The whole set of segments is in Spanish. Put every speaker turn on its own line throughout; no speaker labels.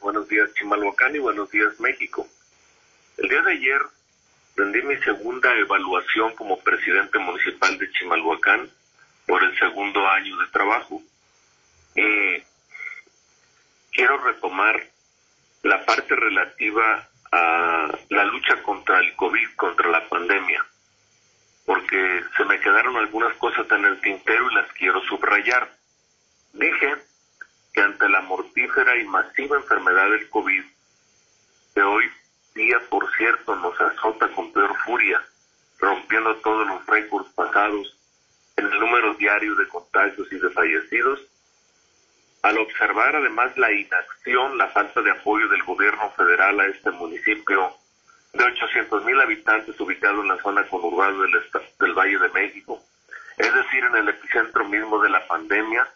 buenos días Chimalhuacán y buenos días México. El día de ayer rendí mi segunda evaluación como presidente municipal de Chimalhuacán por el segundo año de trabajo. Eh, quiero retomar la parte relativa a la lucha contra el COVID, contra la pandemia, porque se me quedaron algunas cosas en el tintero y las quiero subrayar. Dije que ante la mortífera y masiva enfermedad del COVID, que hoy día, por cierto, nos azota con peor furia, rompiendo todos los récords pasados en el número diario de contagios y de fallecidos, al observar además la inacción, la falta de apoyo del gobierno federal a este municipio de 800 mil habitantes ubicado en la zona conurbada del, del Valle de México, es decir, en el epicentro mismo de la pandemia,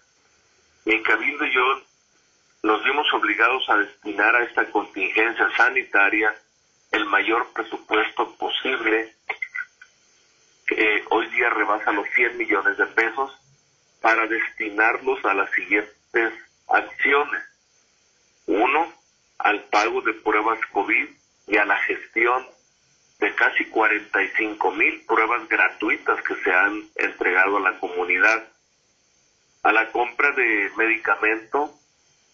mi cabildo y yo nos vimos obligados a destinar a esta contingencia sanitaria el mayor presupuesto posible, que hoy día rebasa los 100 millones de pesos, para destinarlos a las siguientes acciones. Uno, al pago de pruebas COVID y a la gestión de casi 45 mil pruebas gratuitas que se han entregado a la comunidad, a la compra de medicamento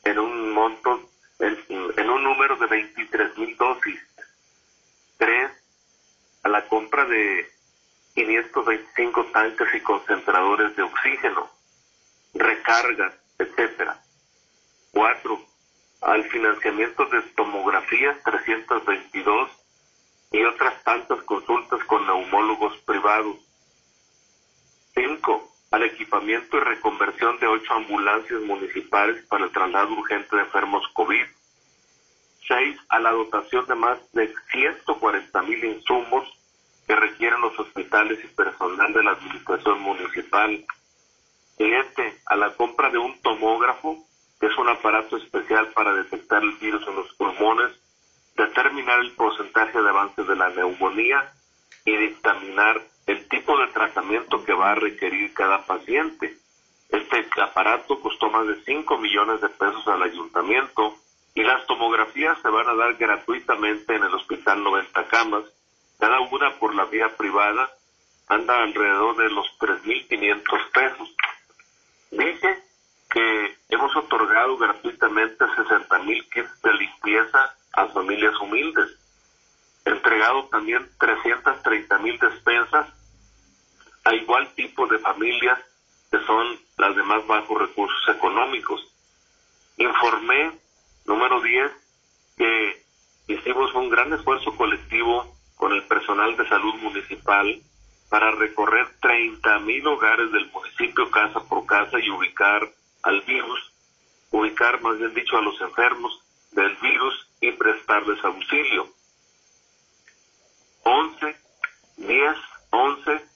en un monto, en, un número de 23 mil dosis. Tres, a la compra de 525 tanques y concentradores de oxígeno, recargas, etcétera. Cuatro, al financiamiento de tomografías 322 y otras tantas consultas con neumólogos privados. Equipamiento y reconversión de ocho ambulancias municipales para el traslado urgente de enfermos COVID. Seis, a la dotación de más de 140 mil insumos que requieren los hospitales y personal de la administración municipal Siete, a la compra de un tomógrafo, que es un aparato especial para detectar el virus en los pulmones, determinar el porcentaje de avance de la neumonía y dictaminar el tipo de tratamiento que va a requerir cada paciente. Este aparato costó más de 5 millones de pesos al ayuntamiento y las tomografías se van a dar gratuitamente en el Hospital 90 Camas, cada una por la vía privada anda alrededor de los 3.500 pesos. Dice que hemos otorgado gratuitamente 60 mil kits de limpieza a familias humildes. Entregado también 330 mil despensas a igual tipo de familias que son las de más bajos recursos económicos. Informé, número 10, que hicimos un gran esfuerzo colectivo con el personal de salud municipal para recorrer 30 mil hogares del municipio casa por casa y ubicar al virus, ubicar más bien dicho a los enfermos del virus y prestarles auxilio. 11, 10, 11,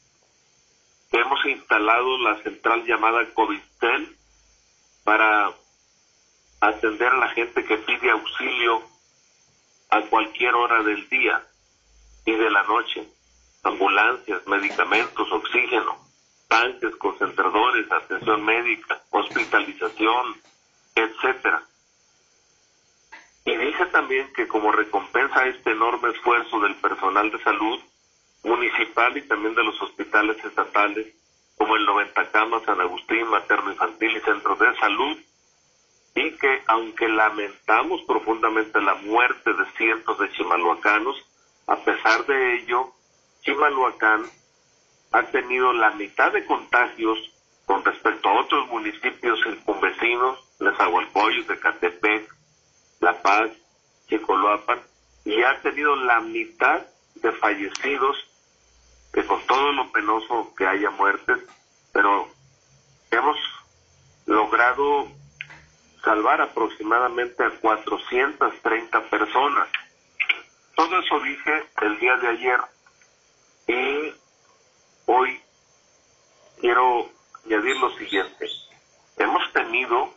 hemos instalado la central llamada COVIDTEL para atender a la gente que pide auxilio a cualquier hora del día y de la noche ambulancias, medicamentos, oxígeno, tanques, concentradores, atención médica, hospitalización, etcétera. Y dice también que como recompensa a este enorme esfuerzo del personal de salud municipal y también de los hospitales estatales, como el 90 Camas, San Agustín, Materno Infantil y Centro de Salud, y que aunque lamentamos profundamente la muerte de cientos de chimalhuacanos, a pesar de ello, Chimalhuacán ha tenido la mitad de contagios con respecto a otros municipios circunvecinos, Nezahualcóyotl, Ecatepec, La Paz, Chicoloapan, y ha tenido la mitad de fallecidos, que con todo lo penoso que haya muertes, pero hemos logrado salvar aproximadamente a 430 personas. Todo eso dije el día de ayer y hoy quiero añadir lo siguiente. Hemos tenido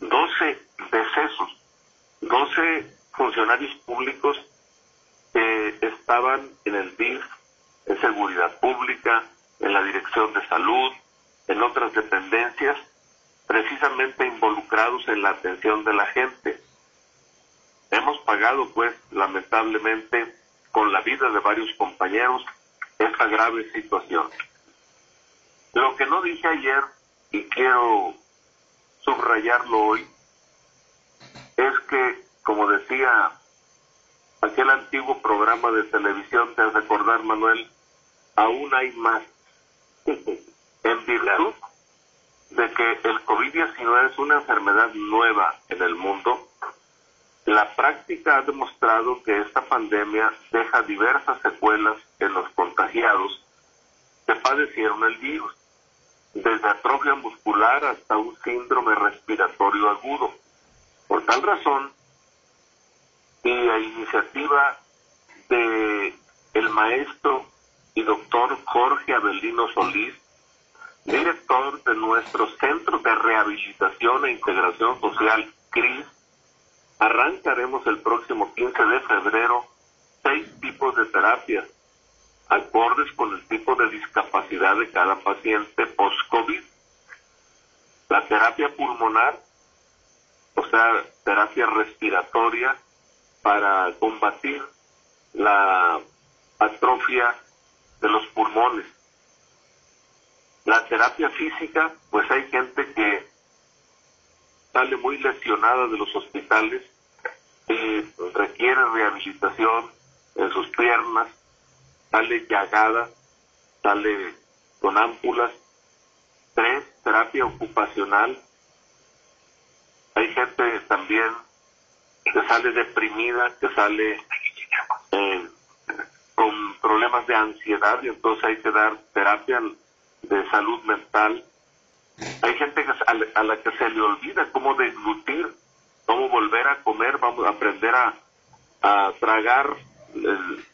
12 decesos, 12 funcionarios públicos que estaban en el DIF, en seguridad pública, en la dirección de salud, en otras dependencias, precisamente involucrados en la atención de la gente. pagado pues lamentablemente con la vida de varios compañeros esta grave situación. Lo que no dije ayer y quiero subrayarlo hoy es que, como decía aquel antiguo programa de televisión, te has acordar Manuel, aún hay más. en virtud de que el COVID-19 es una enfermedad nueva en el mundo, la práctica ha demostrado que esta pandemia deja diversas secuelas en los contagiados que padecieron el virus, desde atrofia muscular hasta un síndrome respiratorio agudo. Por tal razón, a iniciativa de el maestro y doctor Jorge Abelino Solís, director de nuestro Centro de Rehabilitación e Integración Social, CRIS, arrancaremos el próximo 15 de febrero seis tipos de terapias, acordes con el tipo de discapacidad de cada paciente post-COVID. La terapia pulmonar, o sea, terapia respiratoria para combatir la atrofia de los pulmones. La terapia física, pues hay gente que sale muy lesionada de los hospitales y requiere rehabilitación en sus piernas, sale llagada, sale con ámpulas. Tres, terapia ocupacional. Hay gente también que sale deprimida, que sale eh, con problemas de ansiedad y entonces hay que dar terapia de salud mental. Hay gente que, a, la que se le olvida cómo deglutir, cómo volver a comer, vamos a aprender a, a tragar el,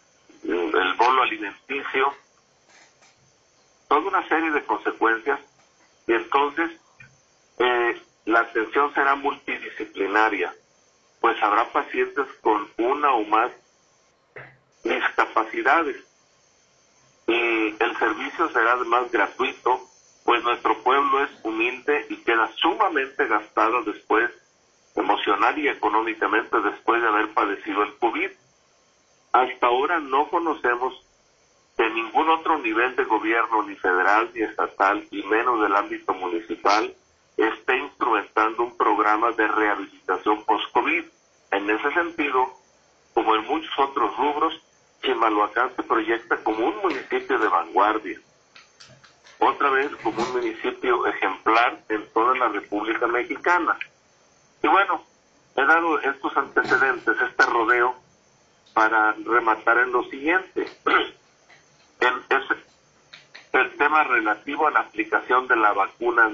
el bolo alimenticio, toda una serie de consecuencias. Y entonces eh, la atención será multidisciplinaria, pues habrá pacientes con una o más discapacidades y el servicio será además gratuito, pues nuestro pueblo es humilde y queda sumamente gastado después, emocional y económicamente, después de haber padecido el COVID. Hasta ahora no conocemos de ningún otro nivel de gobierno, ni federal ni estatal, y menos del ámbito municipal, esté instrumentando un programa de rehabilitación post-COVID. En ese sentido, como en muchos otros rubros, Chimalhuacán se proyecta como un municipio de vanguardia, otra vez como un municipio ejemplar en toda la República Mexicana. Y bueno, he dado estos antecedentes, este rodeo, para rematar en lo siguiente. es el tema relativo a la aplicación de la vacuna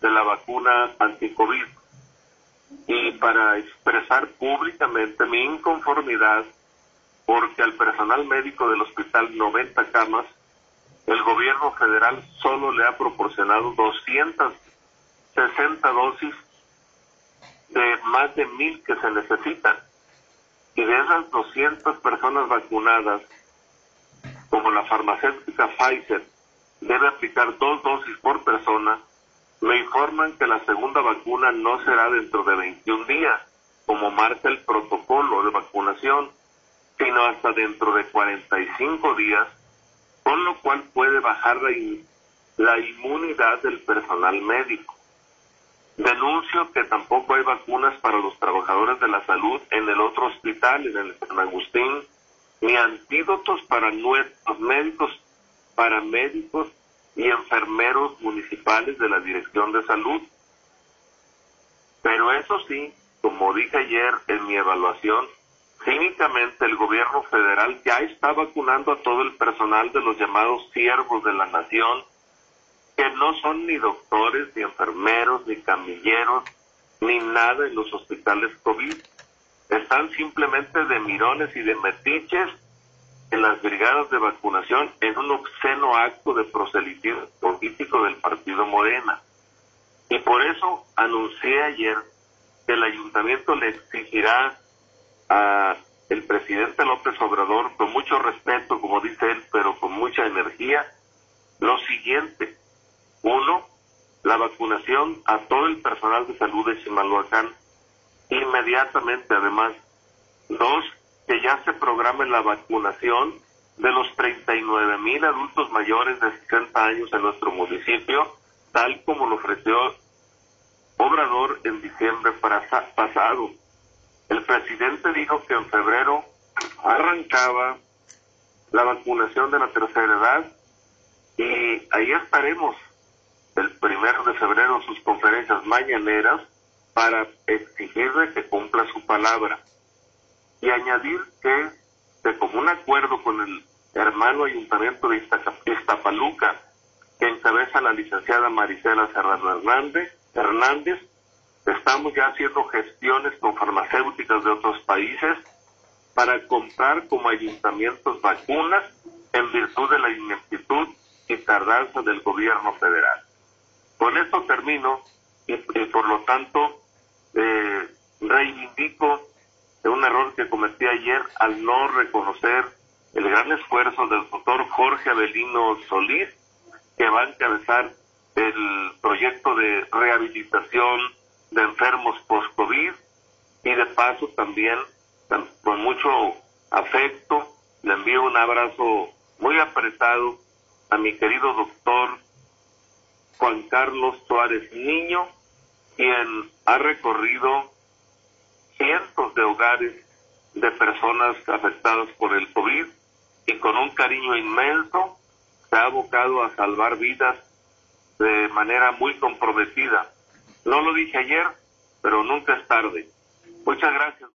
de la vacuna anticovid y para expresar públicamente mi inconformidad porque al personal médico del hospital 90 camas, el gobierno federal solo le ha proporcionado 260 dosis de más de mil que se necesitan. Y de esas 200 personas vacunadas, como la farmacéutica Pfizer debe aplicar dos dosis por persona, me informan que la segunda vacuna no será dentro de 21 días, como marca el protocolo de vacunación sino hasta dentro de 45 días, con lo cual puede bajar la, la inmunidad del personal médico. Denuncio que tampoco hay vacunas para los trabajadores de la salud en el otro hospital, en el San Agustín, ni antídotos para nuestros médicos, paramédicos y enfermeros municipales de la Dirección de Salud. Pero eso sí, como dije ayer en mi evaluación, Cínicamente el gobierno federal ya está vacunando a todo el personal de los llamados siervos de la nación, que no son ni doctores, ni enfermeros, ni camilleros, ni nada en los hospitales COVID. Están simplemente de mirones y de metiches en las brigadas de vacunación en un obsceno acto de proselitismo político del partido Morena. Y por eso anuncié ayer que el ayuntamiento le exigirá a el presidente López Obrador, con mucho respeto, como dice él, pero con mucha energía, lo siguiente. Uno, la vacunación a todo el personal de salud de Chimalhuacán, inmediatamente además. Dos, que ya se programe la vacunación de los 39 mil adultos mayores de 60 años en nuestro municipio, tal como lo ofreció Obrador en diciembre pasado. El presidente dijo que en febrero arrancaba la vacunación de la tercera edad y ahí estaremos el primero de febrero en sus conferencias mañaneras para exigirle que cumpla su palabra y añadir que de común acuerdo con el hermano ayuntamiento de Iztapaluca que encabeza la licenciada Marisela Serrano Hernández, Hernández, estamos ya haciendo gestiones con farmacéuticas de otros países para comprar como ayuntamientos vacunas en virtud de la ineptitud y tardanza del gobierno federal. Con esto termino y, por lo tanto eh, reivindico un error que cometí ayer al no reconocer el gran esfuerzo del doctor Jorge Avelino Solís, que va a encabezar el proyecto de rehabilitación de enfermos post-COVID y de paso también con mucho afecto le envío un abrazo muy apretado a mi querido doctor Juan Carlos Suárez Niño, quien ha recorrido de hogares de personas afectadas por el COVID y con un cariño inmenso se ha abocado a salvar vidas de manera muy comprometida. No lo dije ayer, pero nunca es tarde. Muchas gracias.